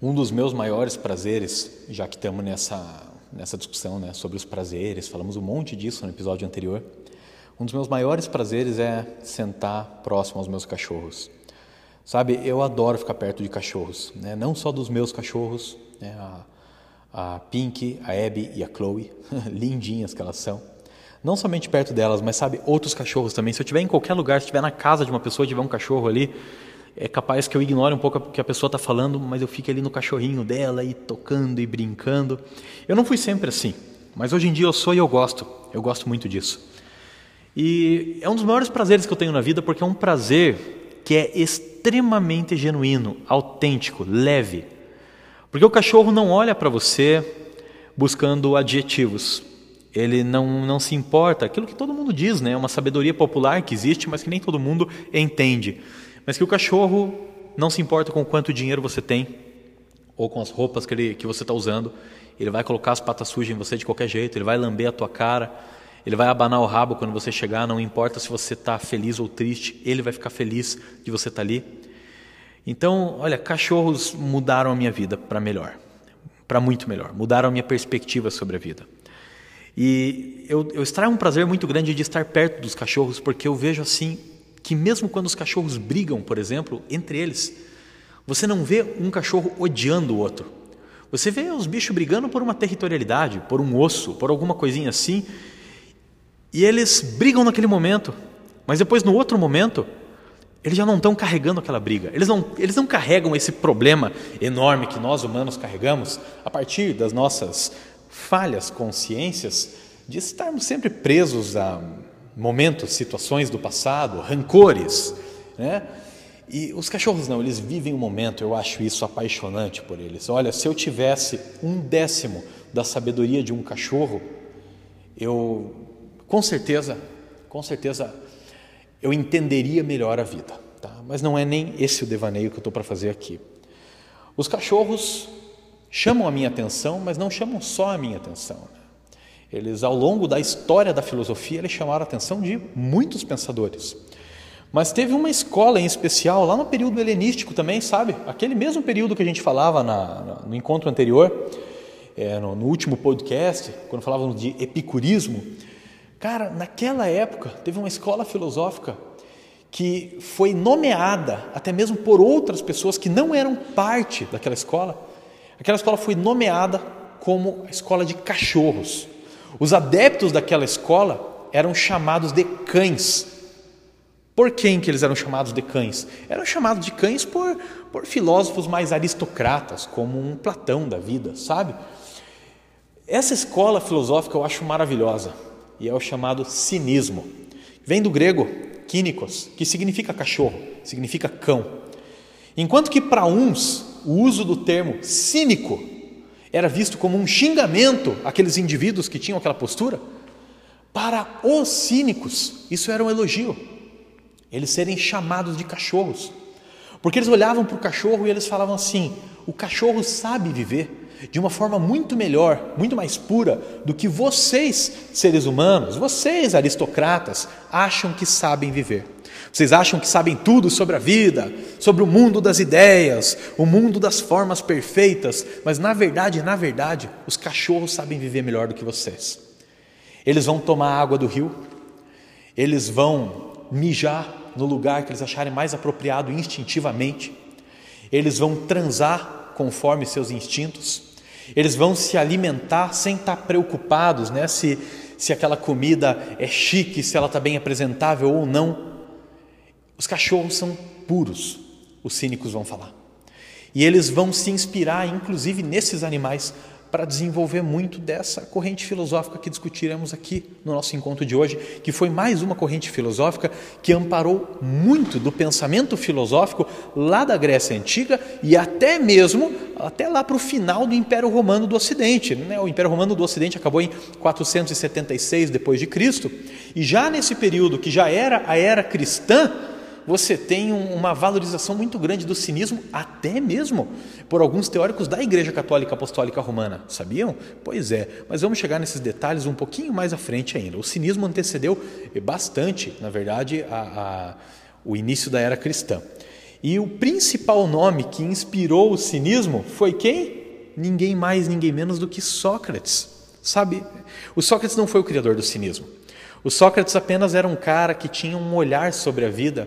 Um dos meus maiores prazeres, já que estamos nessa, nessa discussão né, sobre os prazeres, falamos um monte disso no episódio anterior. Um dos meus maiores prazeres é sentar próximo aos meus cachorros. Sabe, eu adoro ficar perto de cachorros, né? não só dos meus cachorros, né? a, a Pink, a Abby e a Chloe, lindinhas que elas são. Não somente perto delas, mas sabe, outros cachorros também. Se eu estiver em qualquer lugar, se estiver na casa de uma pessoa e tiver um cachorro ali, é capaz que eu ignore um pouco o que a pessoa está falando, mas eu fique ali no cachorrinho dela e tocando e brincando. Eu não fui sempre assim, mas hoje em dia eu sou e eu gosto. Eu gosto muito disso. E é um dos maiores prazeres que eu tenho na vida, porque é um prazer que é extremamente genuíno, autêntico, leve. Porque o cachorro não olha para você buscando adjetivos. Ele não, não se importa, aquilo que todo mundo diz, né? É uma sabedoria popular que existe, mas que nem todo mundo entende. Mas que o cachorro não se importa com quanto dinheiro você tem ou com as roupas que, ele, que você está usando. Ele vai colocar as patas sujas em você de qualquer jeito, ele vai lamber a tua cara, ele vai abanar o rabo quando você chegar, não importa se você está feliz ou triste, ele vai ficar feliz de você estar tá ali. Então, olha, cachorros mudaram a minha vida para melhor, para muito melhor, mudaram a minha perspectiva sobre a vida. E eu, eu extraio um prazer muito grande de estar perto dos cachorros, porque eu vejo assim que mesmo quando os cachorros brigam, por exemplo, entre eles, você não vê um cachorro odiando o outro. Você vê os bichos brigando por uma territorialidade, por um osso, por alguma coisinha assim, e eles brigam naquele momento, mas depois no outro momento, eles já não estão carregando aquela briga. Eles não, eles não carregam esse problema enorme que nós humanos carregamos a partir das nossas falhas consciências de estarmos sempre presos a momentos, situações do passado, rancores, né? E os cachorros não, eles vivem o momento, eu acho isso apaixonante por eles. Olha, se eu tivesse um décimo da sabedoria de um cachorro, eu com certeza, com certeza, eu entenderia melhor a vida. Tá? Mas não é nem esse o devaneio que eu estou para fazer aqui. Os cachorros chamam a minha atenção, mas não chamam só a minha atenção. Eles, ao longo da história da filosofia, eles chamaram a atenção de muitos pensadores. Mas teve uma escola em especial, lá no período helenístico também, sabe? Aquele mesmo período que a gente falava na, no encontro anterior, é, no, no, último podcast, quando falávamos de epicurismo. Cara, naquela época, teve uma escola filosófica que foi nomeada até mesmo por outras pessoas que não eram parte daquela escola. Aquela escola foi nomeada como a escola de cachorros. Os adeptos daquela escola eram chamados de cães. Por quem que eles eram chamados de cães? Eram chamados de cães por, por filósofos mais aristocratas, como um Platão da vida, sabe? Essa escola filosófica eu acho maravilhosa e é o chamado cinismo. Vem do grego kínikos, que significa cachorro, significa cão. Enquanto que para uns o uso do termo cínico era visto como um xingamento àqueles indivíduos que tinham aquela postura. Para os cínicos, isso era um elogio. Eles serem chamados de cachorros. Porque eles olhavam para o cachorro e eles falavam assim: o cachorro sabe viver de uma forma muito melhor, muito mais pura do que vocês, seres humanos, vocês, aristocratas, acham que sabem viver. Vocês acham que sabem tudo sobre a vida, sobre o mundo das ideias, o mundo das formas perfeitas, mas na verdade, na verdade, os cachorros sabem viver melhor do que vocês. Eles vão tomar água do rio, eles vão mijar no lugar que eles acharem mais apropriado instintivamente, eles vão transar conforme seus instintos, eles vão se alimentar sem estar preocupados né, se, se aquela comida é chique, se ela está bem apresentável ou não. Os cachorros são puros, os cínicos vão falar. E eles vão se inspirar, inclusive, nesses animais para desenvolver muito dessa corrente filosófica que discutiremos aqui no nosso encontro de hoje, que foi mais uma corrente filosófica que amparou muito do pensamento filosófico lá da Grécia Antiga e até mesmo até lá para o final do Império Romano do Ocidente. Né? O Império Romano do Ocidente acabou em 476 depois de Cristo e já nesse período que já era a era cristã você tem uma valorização muito grande do cinismo, até mesmo por alguns teóricos da Igreja Católica Apostólica Romana. Sabiam? Pois é, mas vamos chegar nesses detalhes um pouquinho mais à frente ainda. O cinismo antecedeu bastante, na verdade, a, a, o início da era cristã. E o principal nome que inspirou o cinismo foi quem? Ninguém mais, ninguém menos do que Sócrates. Sabe, o Sócrates não foi o criador do cinismo. O Sócrates apenas era um cara que tinha um olhar sobre a vida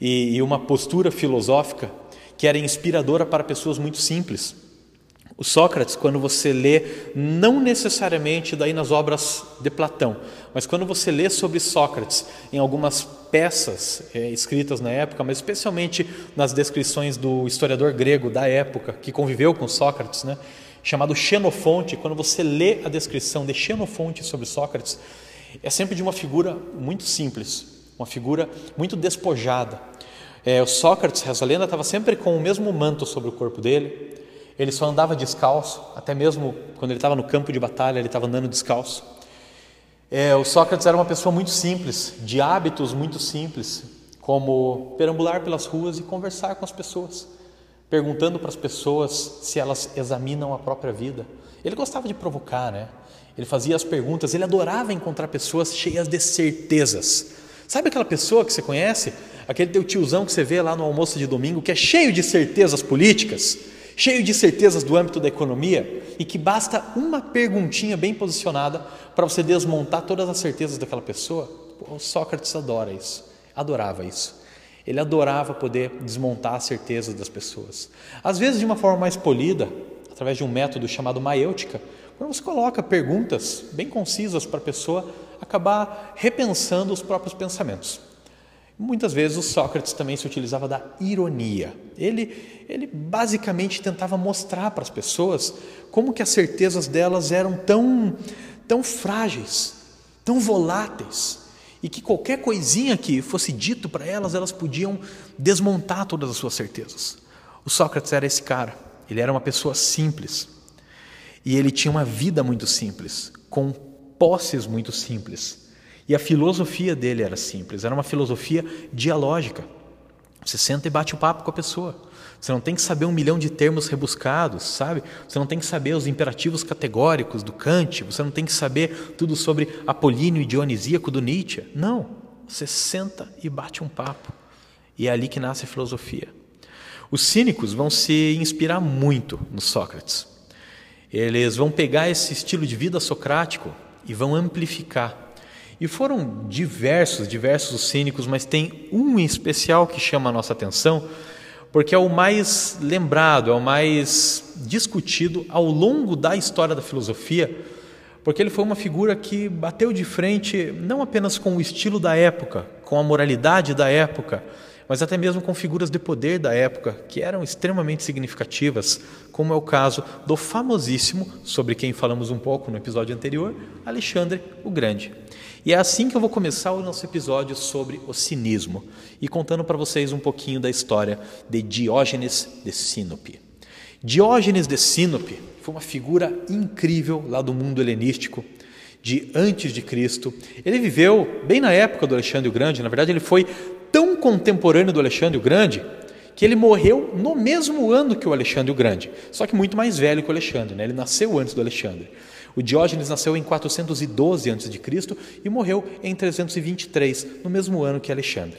e, e uma postura filosófica que era inspiradora para pessoas muito simples. O Sócrates, quando você lê, não necessariamente daí nas obras de Platão, mas quando você lê sobre Sócrates em algumas peças é, escritas na época, mas especialmente nas descrições do historiador grego da época que conviveu com Sócrates, né, chamado Xenofonte, quando você lê a descrição de Xenofonte sobre Sócrates, é sempre de uma figura muito simples, uma figura muito despojada. É, o Sócrates, reza a lenda, estava sempre com o mesmo manto sobre o corpo dele, ele só andava descalço, até mesmo quando ele estava no campo de batalha, ele estava andando descalço. É, o Sócrates era uma pessoa muito simples, de hábitos muito simples, como perambular pelas ruas e conversar com as pessoas, perguntando para as pessoas se elas examinam a própria vida. Ele gostava de provocar, né? Ele fazia as perguntas, ele adorava encontrar pessoas cheias de certezas. Sabe aquela pessoa que você conhece? Aquele teu tiozão que você vê lá no almoço de domingo, que é cheio de certezas políticas? cheio de certezas do âmbito da economia e que basta uma perguntinha bem posicionada para você desmontar todas as certezas daquela pessoa. O Sócrates adora isso, adorava isso. Ele adorava poder desmontar as certezas das pessoas. Às vezes de uma forma mais polida, através de um método chamado maêutica, quando você coloca perguntas bem concisas para a pessoa acabar repensando os próprios pensamentos. Muitas vezes o Sócrates também se utilizava da ironia. Ele, ele basicamente tentava mostrar para as pessoas como que as certezas delas eram tão, tão frágeis, tão voláteis, e que qualquer coisinha que fosse dito para elas, elas podiam desmontar todas as suas certezas. O Sócrates era esse cara. Ele era uma pessoa simples. E ele tinha uma vida muito simples, com posses muito simples. E a filosofia dele era simples, era uma filosofia dialógica. Você senta e bate o papo com a pessoa. Você não tem que saber um milhão de termos rebuscados, sabe? Você não tem que saber os imperativos categóricos do Kant, você não tem que saber tudo sobre Apolíneo e Dionisíaco do Nietzsche. Não. Você senta e bate um papo. E é ali que nasce a filosofia. Os cínicos vão se inspirar muito no Sócrates. Eles vão pegar esse estilo de vida socrático e vão amplificar. E foram diversos, diversos os cínicos, mas tem um em especial que chama a nossa atenção, porque é o mais lembrado, é o mais discutido ao longo da história da filosofia, porque ele foi uma figura que bateu de frente não apenas com o estilo da época, com a moralidade da época, mas até mesmo com figuras de poder da época que eram extremamente significativas, como é o caso do famosíssimo, sobre quem falamos um pouco no episódio anterior, Alexandre o Grande. E é assim que eu vou começar o nosso episódio sobre o cinismo e contando para vocês um pouquinho da história de Diógenes de Sinope. Diógenes de Sinope foi uma figura incrível lá do mundo helenístico de antes de Cristo. Ele viveu bem na época do Alexandre o Grande, na verdade ele foi tão contemporâneo do Alexandre o Grande que ele morreu no mesmo ano que o Alexandre o Grande, só que muito mais velho que o Alexandre, né? ele nasceu antes do Alexandre. O Diógenes nasceu em 412 a.C. e morreu em 323, no mesmo ano que Alexandre.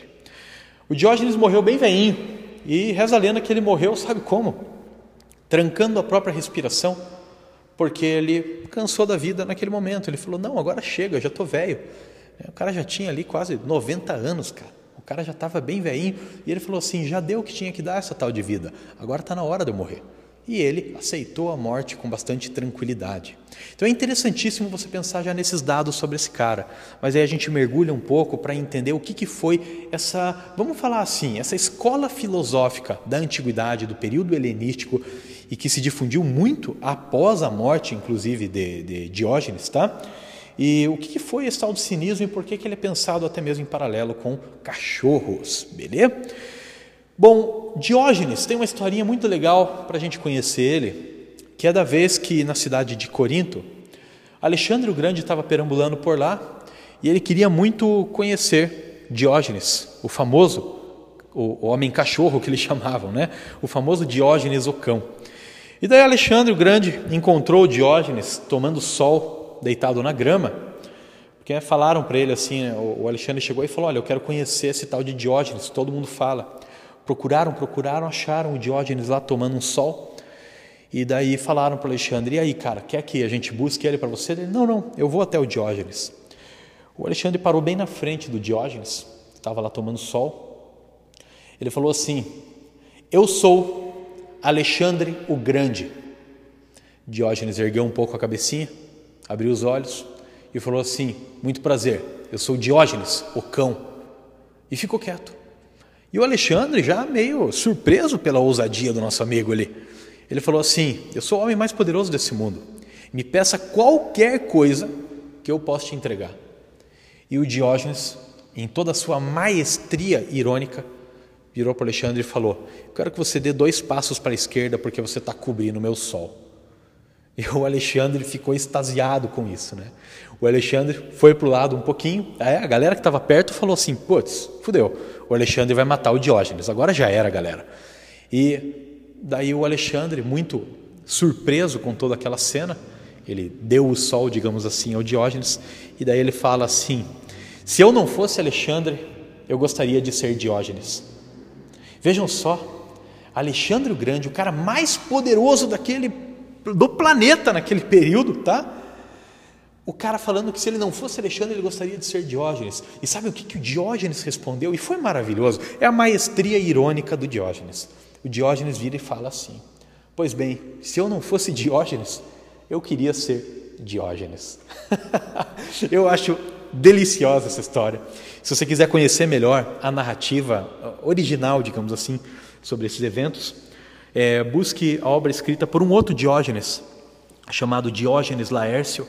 O Diógenes morreu bem veinho e reza a lenda que ele morreu, sabe como? Trancando a própria respiração, porque ele cansou da vida naquele momento. Ele falou: Não, agora chega, já estou velho. O cara já tinha ali quase 90 anos, cara. Cara já estava bem velhinho e ele falou assim: já deu o que tinha que dar essa tal de vida, agora está na hora de eu morrer. E ele aceitou a morte com bastante tranquilidade. Então é interessantíssimo você pensar já nesses dados sobre esse cara, mas aí a gente mergulha um pouco para entender o que, que foi essa, vamos falar assim, essa escola filosófica da antiguidade, do período helenístico e que se difundiu muito após a morte, inclusive, de, de Diógenes, tá? E o que foi esse tal de cinismo e por que ele é pensado até mesmo em paralelo com cachorros, beleza? Bom, Diógenes tem uma historinha muito legal para a gente conhecer ele, que é da vez que na cidade de Corinto, Alexandre o Grande estava perambulando por lá e ele queria muito conhecer Diógenes, o famoso, o, homem cachorro que eles chamavam, né? O famoso Diógenes o cão. E daí Alexandre o Grande encontrou Diógenes tomando sol deitado na grama, porque falaram para ele assim, o Alexandre chegou e falou, olha, eu quero conhecer esse tal de Diógenes, todo mundo fala. Procuraram, procuraram, acharam o Diógenes lá tomando um sol. E daí falaram para Alexandre: E aí, cara, quer que a gente busque ele para você? Ele: Não, não, eu vou até o Diógenes. O Alexandre parou bem na frente do Diógenes, estava lá tomando sol. Ele falou assim: Eu sou Alexandre o Grande. Diógenes ergueu um pouco a cabecinha, abriu os olhos e falou assim: Muito prazer, eu sou Diógenes, o cão. E ficou quieto. E o Alexandre, já meio surpreso pela ousadia do nosso amigo ali, ele falou assim: Eu sou o homem mais poderoso desse mundo. Me peça qualquer coisa que eu possa te entregar. E o Diógenes, em toda a sua maestria irônica, virou para Alexandre e falou: Eu quero que você dê dois passos para a esquerda porque você está cobrindo o meu sol. E o Alexandre ficou extasiado com isso, né? O Alexandre foi para o lado um pouquinho, a galera que estava perto falou assim: putz, fudeu, o Alexandre vai matar o Diógenes, agora já era, galera. E daí o Alexandre, muito surpreso com toda aquela cena, ele deu o sol, digamos assim, ao Diógenes, e daí ele fala assim: se eu não fosse Alexandre, eu gostaria de ser Diógenes. Vejam só, Alexandre o Grande, o cara mais poderoso daquele do planeta naquele período, tá? O cara falando que se ele não fosse Alexandre, ele gostaria de ser Diógenes. E sabe o que, que o Diógenes respondeu? E foi maravilhoso. É a maestria irônica do Diógenes. O Diógenes vira e fala assim: Pois bem, se eu não fosse Diógenes, eu queria ser Diógenes. eu acho deliciosa essa história. Se você quiser conhecer melhor a narrativa original, digamos assim, sobre esses eventos, é, busque a obra escrita por um outro Diógenes, chamado Diógenes Laércio,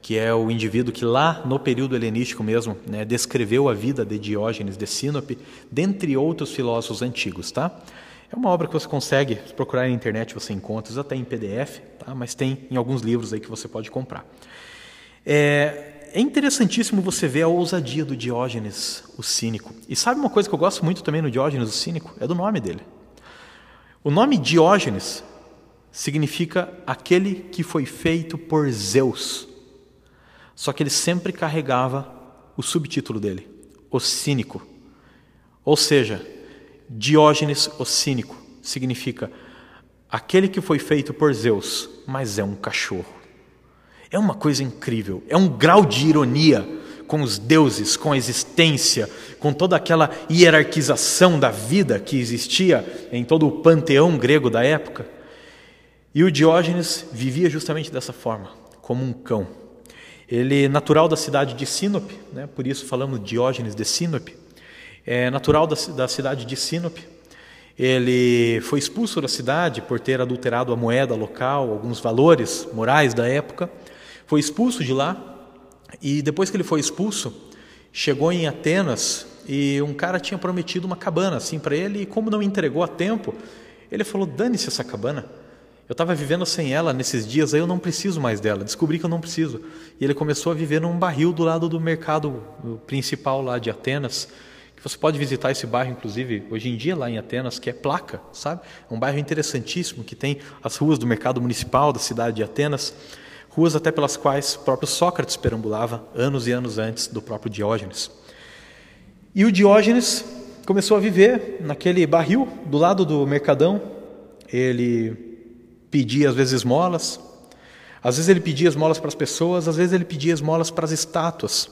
que é o indivíduo que lá no período helenístico mesmo né, descreveu a vida de Diógenes de Sinope, dentre outros filósofos antigos, tá? É uma obra que você consegue procurar na internet, você encontra, até em PDF, tá? mas tem em alguns livros aí que você pode comprar. É, é interessantíssimo você ver a ousadia do Diógenes, o cínico. E sabe uma coisa que eu gosto muito também no Diógenes, o cínico? É do nome dele. O nome Diógenes significa aquele que foi feito por Zeus. Só que ele sempre carregava o subtítulo dele, o cínico. Ou seja, Diógenes o cínico significa aquele que foi feito por Zeus, mas é um cachorro. É uma coisa incrível, é um grau de ironia com os deuses, com a existência, com toda aquela hierarquização da vida que existia em todo o panteão grego da época. E o Diógenes vivia justamente dessa forma, como um cão. Ele, natural da cidade de Sinope, né, por isso falamos Diógenes de Sinope, é natural da, da cidade de Sinope. Ele foi expulso da cidade por ter adulterado a moeda local, alguns valores morais da época. Foi expulso de lá e depois que ele foi expulso, chegou em Atenas e um cara tinha prometido uma cabana assim para ele e como não entregou a tempo, ele falou: "Dane-se essa cabana. Eu estava vivendo sem ela nesses dias, aí eu não preciso mais dela. Descobri que eu não preciso". E ele começou a viver num barril do lado do mercado principal lá de Atenas. Que você pode visitar esse bairro, inclusive, hoje em dia lá em Atenas, que é Placa, sabe? É um bairro interessantíssimo que tem as ruas do mercado municipal da cidade de Atenas ruas até pelas quais o próprio Sócrates perambulava anos e anos antes do próprio Diógenes. E o Diógenes começou a viver naquele barril do lado do mercadão. Ele pedia às vezes esmolas, às vezes ele pedia esmolas para as pessoas, às vezes ele pedia esmolas para as estátuas.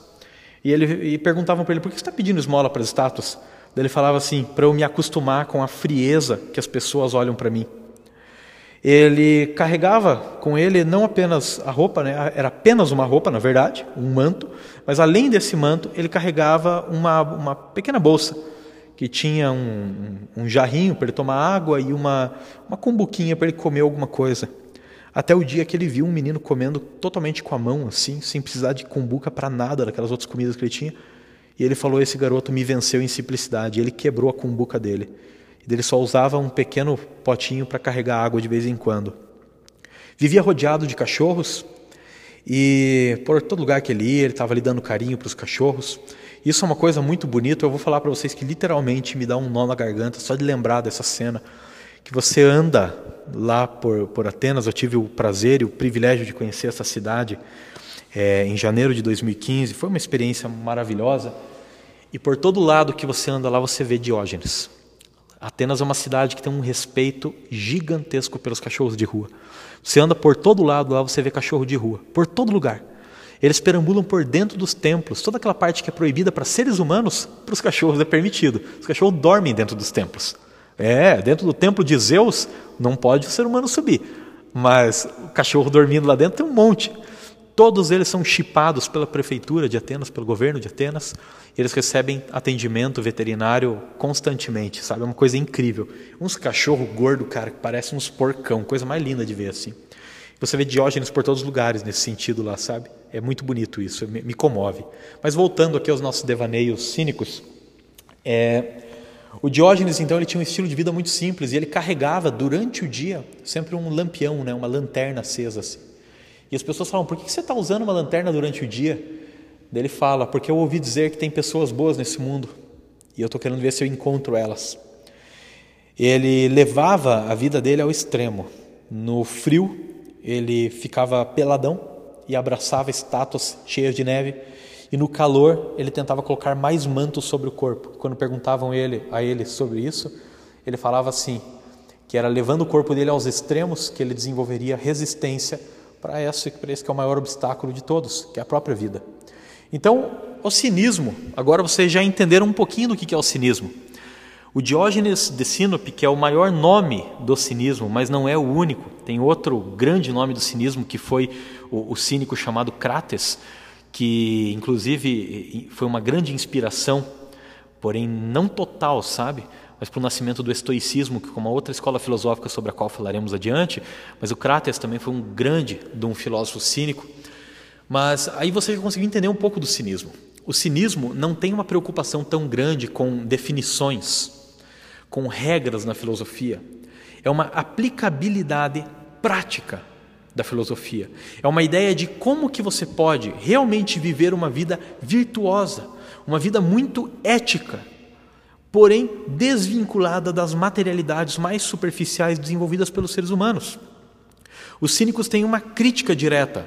E, ele, e perguntavam para ele: por que você está pedindo esmola para as estátuas? Ele falava assim: para eu me acostumar com a frieza que as pessoas olham para mim. Ele carregava com ele não apenas a roupa, né? era apenas uma roupa, na verdade, um manto, mas além desse manto, ele carregava uma, uma pequena bolsa que tinha um, um, jarrinho para ele tomar água e uma, uma cumbuquinha para ele comer alguma coisa. Até o dia que ele viu um menino comendo totalmente com a mão, assim, sem precisar de cumbuca para nada daquelas outras comidas que ele tinha. E ele falou: Esse garoto me venceu em simplicidade. Ele quebrou a cumbuca dele. E ele só usava um pequeno potinho para carregar água de vez em quando. Vivia rodeado de cachorros e por todo lugar que ele ia, ele estava ali dando carinho para os cachorros. Isso é uma coisa muito bonita. Eu vou falar para vocês que literalmente me dá um nó na garganta só de lembrar dessa cena. Que você anda lá por, por Atenas. Eu tive o prazer e o privilégio de conhecer essa cidade é, em janeiro de 2015. Foi uma experiência maravilhosa. E por todo lado que você anda lá, você vê Diógenes Atenas é uma cidade que tem um respeito gigantesco pelos cachorros de rua. Você anda por todo lado lá, você vê cachorro de rua, por todo lugar. Eles perambulam por dentro dos templos. Toda aquela parte que é proibida para seres humanos, para os cachorros é permitido. Os cachorros dormem dentro dos templos. É, dentro do templo de Zeus não pode o ser humano subir. Mas o cachorro dormindo lá dentro tem um monte. Todos eles são chipados pela prefeitura de Atenas, pelo governo de Atenas. Eles recebem atendimento veterinário constantemente, sabe? É uma coisa incrível. Uns cachorro gordo, cara, que parecem uns porcão, coisa mais linda de ver assim. Você vê Diógenes por todos os lugares nesse sentido lá, sabe? É muito bonito isso, me, me comove. Mas voltando aqui aos nossos devaneios cínicos, é, o Diógenes então ele tinha um estilo de vida muito simples e ele carregava durante o dia sempre um lampião, né, uma lanterna acesa assim. E as pessoas falam: por que você está usando uma lanterna durante o dia? Daí ele fala: porque eu ouvi dizer que tem pessoas boas nesse mundo e eu estou querendo ver se eu encontro elas. Ele levava a vida dele ao extremo. No frio ele ficava peladão e abraçava estátuas cheias de neve, e no calor ele tentava colocar mais mantos sobre o corpo. Quando perguntavam ele, a ele sobre isso, ele falava assim, que era levando o corpo dele aos extremos que ele desenvolveria resistência para esse, esse que é o maior obstáculo de todos, que é a própria vida. Então, o cinismo, agora vocês já entenderam um pouquinho do que é o cinismo. O Diógenes de Sinope, que é o maior nome do cinismo, mas não é o único, tem outro grande nome do cinismo que foi o, o cínico chamado Crates, que inclusive foi uma grande inspiração, porém não total, sabe? Mas para o nascimento do estoicismo, que é uma outra escola filosófica sobre a qual falaremos adiante, mas o Crates também foi um grande de um filósofo cínico. Mas aí você conseguiu entender um pouco do cinismo. O cinismo não tem uma preocupação tão grande com definições, com regras na filosofia. É uma aplicabilidade prática da filosofia. É uma ideia de como que você pode realmente viver uma vida virtuosa, uma vida muito ética, porém desvinculada das materialidades mais superficiais desenvolvidas pelos seres humanos. Os cínicos têm uma crítica direta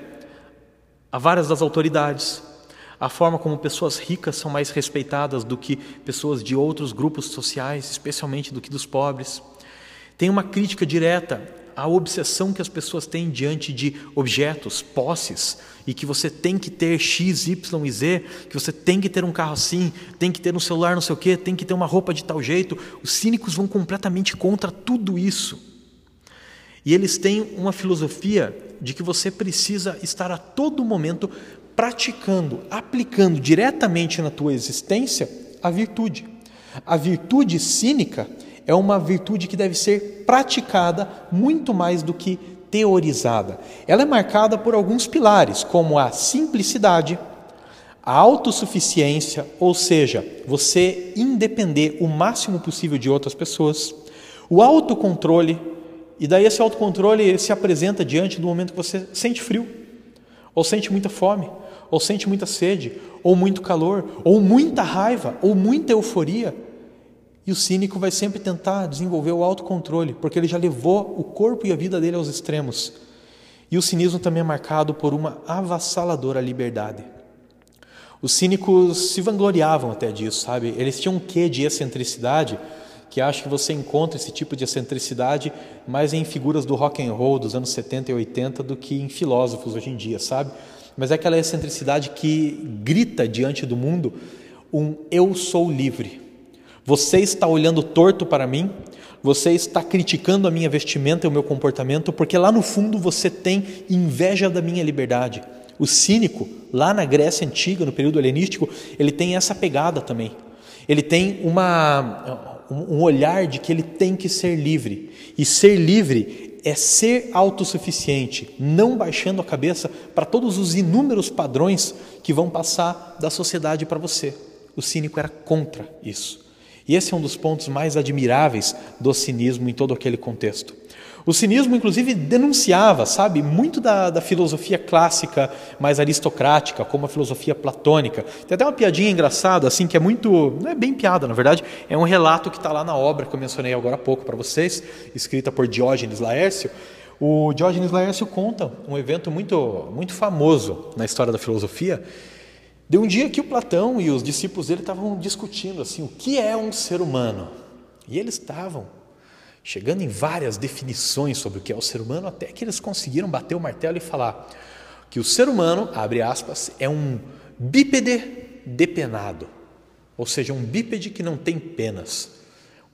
a várias das autoridades, a forma como pessoas ricas são mais respeitadas do que pessoas de outros grupos sociais, especialmente do que dos pobres. Tem uma crítica direta à obsessão que as pessoas têm diante de objetos, posses, e que você tem que ter X, Y e Z, que você tem que ter um carro assim, tem que ter um celular não sei o quê, tem que ter uma roupa de tal jeito. Os cínicos vão completamente contra tudo isso. E eles têm uma filosofia de que você precisa estar a todo momento praticando, aplicando diretamente na tua existência a virtude. A virtude cínica é uma virtude que deve ser praticada muito mais do que teorizada. Ela é marcada por alguns pilares, como a simplicidade, a autossuficiência, ou seja, você independer o máximo possível de outras pessoas, o autocontrole, e daí esse autocontrole se apresenta diante do momento que você sente frio, ou sente muita fome, ou sente muita sede, ou muito calor, ou muita raiva, ou muita euforia. E o cínico vai sempre tentar desenvolver o autocontrole, porque ele já levou o corpo e a vida dele aos extremos. E o cinismo também é marcado por uma avassaladora liberdade. Os cínicos se vangloriavam até disso, sabe? Eles tinham um quê de excentricidade, que acho que você encontra esse tipo de excentricidade mais em figuras do rock and roll dos anos 70 e 80 do que em filósofos hoje em dia, sabe? mas é aquela excentricidade que grita diante do mundo um eu sou livre. Você está olhando torto para mim, você está criticando a minha vestimenta e o meu comportamento, porque lá no fundo você tem inveja da minha liberdade. O cínico, lá na Grécia antiga, no período helenístico, ele tem essa pegada também. Ele tem uma, um olhar de que ele tem que ser livre. E ser livre é ser autossuficiente, não baixando a cabeça para todos os inúmeros padrões que vão passar da sociedade para você. O cínico era contra isso. E esse é um dos pontos mais admiráveis do cinismo em todo aquele contexto. O cinismo, inclusive, denunciava, sabe, muito da, da, filosofia clássica mais aristocrática, como a filosofia platônica. Tem até uma piadinha engraçada, assim, que é muito. Não é bem piada, na verdade, é um relato que está lá na obra que eu mencionei agora há pouco para vocês, escrita por Diógenes Laércio. O Diógenes Laércio conta um evento muito, muito famoso na história da filosofia. De um dia que o Platão e os discípulos dele estavam discutindo assim, o que é um ser humano? E eles estavam chegando em várias definições sobre o que é o ser humano, até que eles conseguiram bater o martelo e falar que o ser humano, abre aspas, é um bípede depenado, ou seja, um bípede que não tem penas.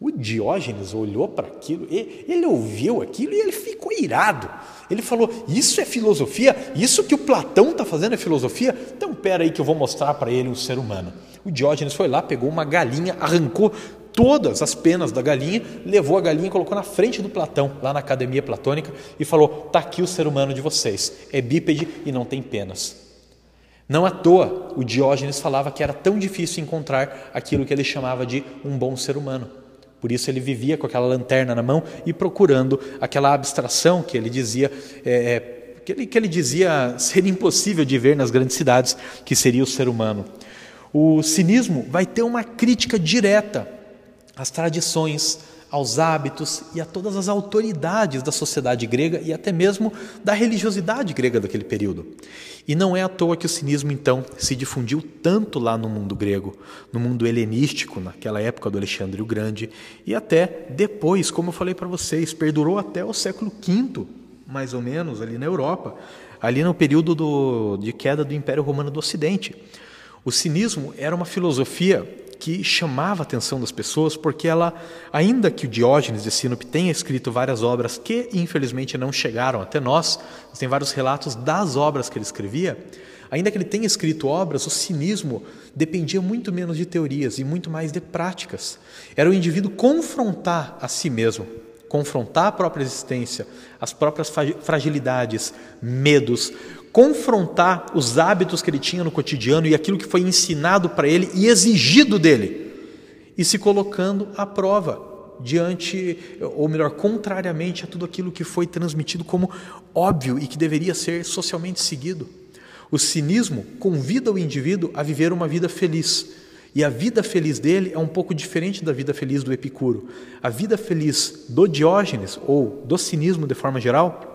O Diógenes olhou para aquilo, ele ouviu aquilo e ele ficou irado. Ele falou: Isso é filosofia? Isso que o Platão está fazendo é filosofia? Então, pera aí que eu vou mostrar para ele um ser humano. O Diógenes foi lá, pegou uma galinha, arrancou todas as penas da galinha, levou a galinha e colocou na frente do Platão, lá na academia platônica, e falou: Está aqui o ser humano de vocês. É bípede e não tem penas. Não à toa o Diógenes falava que era tão difícil encontrar aquilo que ele chamava de um bom ser humano. Por isso ele vivia com aquela lanterna na mão e procurando aquela abstração que ele dizia é, é, que, ele, que ele dizia ser impossível de ver nas grandes cidades, que seria o ser humano. O cinismo vai ter uma crítica direta às tradições, aos hábitos e a todas as autoridades da sociedade grega e até mesmo da religiosidade grega daquele período. E não é à toa que o cinismo então se difundiu tanto lá no mundo grego, no mundo helenístico, naquela época do Alexandre o Grande, e até depois, como eu falei para vocês, perdurou até o século V, mais ou menos, ali na Europa, ali no período do, de queda do Império Romano do Ocidente. O cinismo era uma filosofia que chamava a atenção das pessoas, porque ela, ainda que o Diógenes de Sinope tenha escrito várias obras que infelizmente não chegaram até nós, tem vários relatos das obras que ele escrevia, ainda que ele tenha escrito obras, o cinismo dependia muito menos de teorias e muito mais de práticas. Era o indivíduo confrontar a si mesmo, confrontar a própria existência, as próprias fragilidades, medos, confrontar os hábitos que ele tinha no cotidiano e aquilo que foi ensinado para ele e exigido dele, e se colocando à prova diante, ou melhor, contrariamente a tudo aquilo que foi transmitido como óbvio e que deveria ser socialmente seguido. O cinismo convida o indivíduo a viver uma vida feliz. E a vida feliz dele é um pouco diferente da vida feliz do Epicuro. A vida feliz do Diógenes, ou do cinismo de forma geral,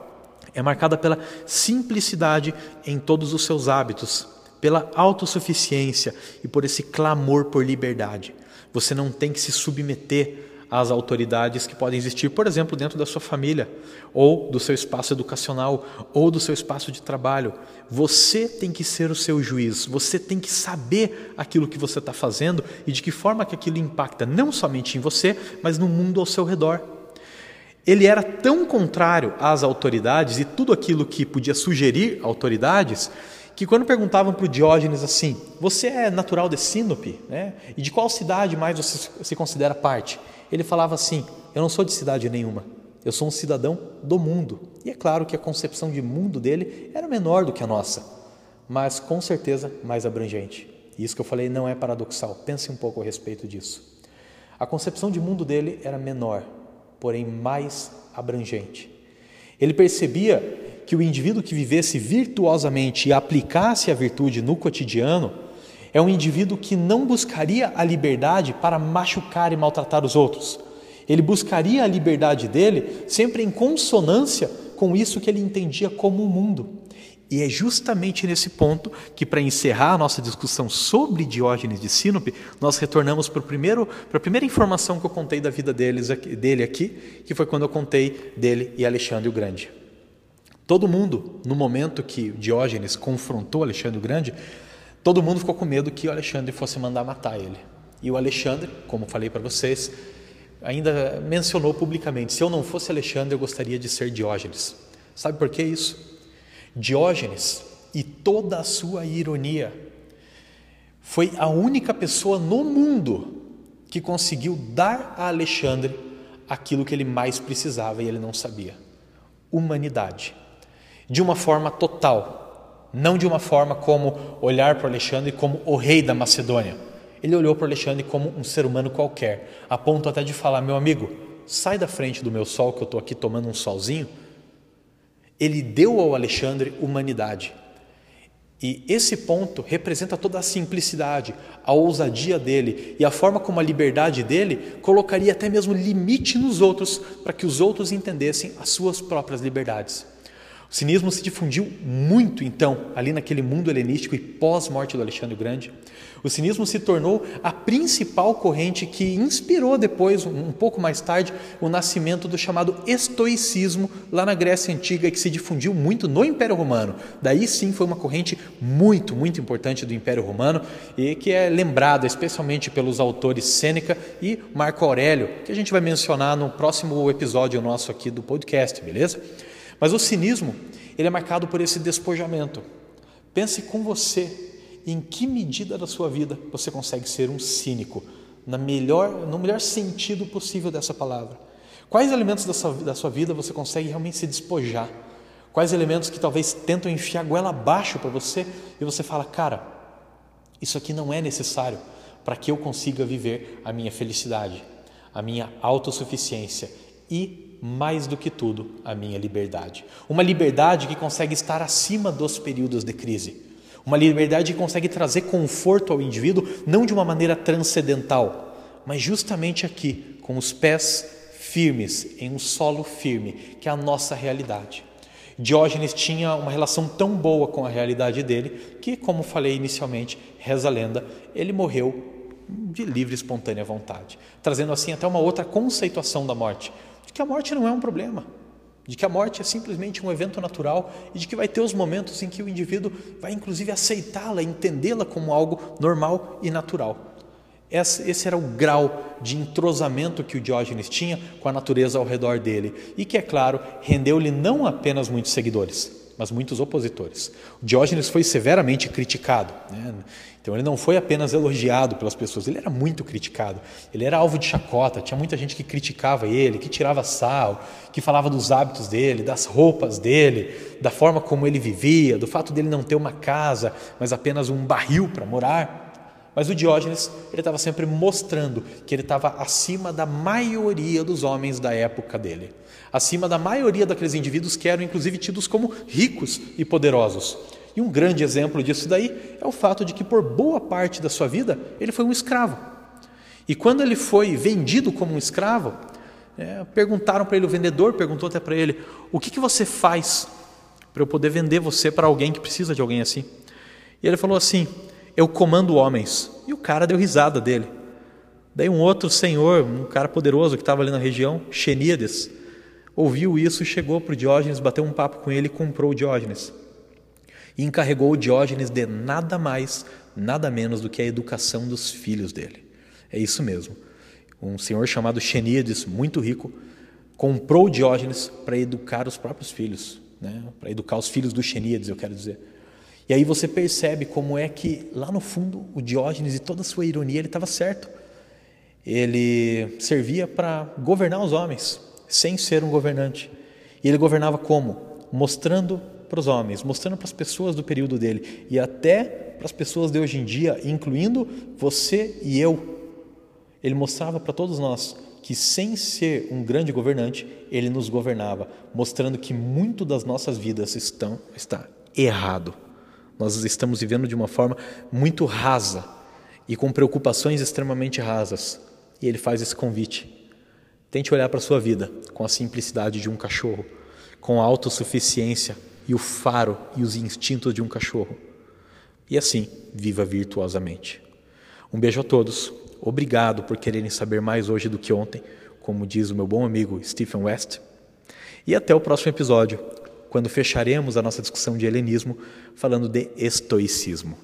é marcada pela simplicidade em todos os seus hábitos, pela autossuficiência e por esse clamor por liberdade. Você não tem que se submeter às autoridades que podem existir, por exemplo, dentro da sua família, ou do seu espaço educacional, ou do seu espaço de trabalho. Você tem que ser o seu juiz, você tem que saber aquilo que você está fazendo e de que forma que aquilo impacta não somente em você, mas no mundo ao seu redor ele era tão contrário às autoridades e tudo aquilo que podia sugerir autoridades, que quando perguntavam para o Diógenes assim, você é natural de Sinope? Né? E de qual cidade mais você se considera parte? Ele falava assim, eu não sou de cidade nenhuma, eu sou um cidadão do mundo. E é claro que a concepção de mundo dele era menor do que a nossa, mas com certeza mais abrangente. E isso que eu falei não é paradoxal, pense um pouco a respeito disso. A concepção de mundo dele era menor, porém mais abrangente. Ele percebia que o indivíduo que vivesse virtuosamente e aplicasse a virtude no cotidiano é um indivíduo que não buscaria a liberdade para machucar e maltratar os outros. Ele buscaria a liberdade dele sempre em consonância com isso que ele entendia como o mundo. E é justamente nesse ponto que, para encerrar a nossa discussão sobre Diógenes de Sinope, nós retornamos para, primeiro, para a primeira informação que eu contei da vida deles, dele aqui, que foi quando eu contei dele e Alexandre o Grande. Todo mundo, no momento que Diógenes confrontou Alexandre o Grande, todo mundo ficou com medo que o Alexandre fosse mandar matar ele. E o Alexandre, como falei para vocês, ainda mencionou publicamente: se eu não fosse Alexandre, eu gostaria de ser Diógenes. Sabe por que isso? Diógenes e toda a sua ironia foi a única pessoa no mundo que conseguiu dar a Alexandre aquilo que ele mais precisava e ele não sabia: humanidade. De uma forma total, não de uma forma como olhar para Alexandre como o rei da Macedônia. Ele olhou para Alexandre como um ser humano qualquer, a ponto até de falar: meu amigo, sai da frente do meu sol que eu estou aqui tomando um solzinho ele deu ao Alexandre humanidade. E esse ponto representa toda a simplicidade, a ousadia dele e a forma como a liberdade dele colocaria até mesmo limite nos outros para que os outros entendessem as suas próprias liberdades. O cinismo se difundiu muito, então, ali naquele mundo helenístico e pós-morte do Alexandre o Grande. O cinismo se tornou a principal corrente que inspirou depois, um pouco mais tarde, o nascimento do chamado estoicismo lá na Grécia Antiga, que se difundiu muito no Império Romano. Daí sim foi uma corrente muito, muito importante do Império Romano e que é lembrada especialmente pelos autores Sêneca e Marco Aurélio, que a gente vai mencionar no próximo episódio nosso aqui do podcast, beleza? Mas o cinismo, ele é marcado por esse despojamento. Pense com você em que medida da sua vida você consegue ser um cínico, na melhor, no melhor sentido possível dessa palavra. Quais elementos da sua, da sua vida você consegue realmente se despojar? Quais elementos que talvez tentam enfiar a goela abaixo para você e você fala, cara, isso aqui não é necessário para que eu consiga viver a minha felicidade, a minha autossuficiência e mais do que tudo, a minha liberdade. Uma liberdade que consegue estar acima dos períodos de crise. Uma liberdade que consegue trazer conforto ao indivíduo, não de uma maneira transcendental, mas justamente aqui, com os pés firmes, em um solo firme, que é a nossa realidade. Diógenes tinha uma relação tão boa com a realidade dele que, como falei inicialmente, reza a lenda, ele morreu de livre e espontânea vontade, trazendo assim até uma outra conceituação da morte, de que a morte não é um problema, de que a morte é simplesmente um evento natural e de que vai ter os momentos em que o indivíduo vai inclusive aceitá-la, entendê-la como algo normal e natural. Esse era o grau de entrosamento que o Diógenes tinha com a natureza ao redor dele e que, é claro, rendeu-lhe não apenas muitos seguidores, mas muitos opositores. O Diógenes foi severamente criticado. Né? Então ele não foi apenas elogiado pelas pessoas, ele era muito criticado. Ele era alvo de chacota, tinha muita gente que criticava ele, que tirava sal, que falava dos hábitos dele, das roupas dele, da forma como ele vivia, do fato dele não ter uma casa, mas apenas um barril para morar. Mas o Diógenes, ele estava sempre mostrando que ele estava acima da maioria dos homens da época dele, acima da maioria daqueles indivíduos que eram inclusive tidos como ricos e poderosos. E um grande exemplo disso daí é o fato de que por boa parte da sua vida ele foi um escravo. E quando ele foi vendido como um escravo, é, perguntaram para ele, o vendedor perguntou até para ele: O que, que você faz para eu poder vender você para alguém que precisa de alguém assim? E ele falou assim: Eu comando homens. E o cara deu risada dele. Daí um outro senhor, um cara poderoso que estava ali na região, Xeníades, ouviu isso chegou para o Diógenes, bateu um papo com ele e comprou o Diógenes e encarregou o Diógenes de nada mais, nada menos do que a educação dos filhos dele. É isso mesmo. Um senhor chamado Xeníades, muito rico, comprou Diógenes para educar os próprios filhos, né? para educar os filhos do Xeníades, eu quero dizer. E aí você percebe como é que lá no fundo o Diógenes e toda a sua ironia ele estava certo. Ele servia para governar os homens sem ser um governante. E ele governava como? Mostrando para os homens, mostrando para as pessoas do período dele e até para as pessoas de hoje em dia, incluindo você e eu. Ele mostrava para todos nós que, sem ser um grande governante, ele nos governava, mostrando que muito das nossas vidas estão, está errado. Nós estamos vivendo de uma forma muito rasa e com preocupações extremamente rasas. E ele faz esse convite. Tente olhar para a sua vida com a simplicidade de um cachorro, com a autossuficiência e o faro e os instintos de um cachorro. E assim, viva virtuosamente. Um beijo a todos. Obrigado por quererem saber mais hoje do que ontem, como diz o meu bom amigo Stephen West. E até o próximo episódio, quando fecharemos a nossa discussão de helenismo falando de estoicismo.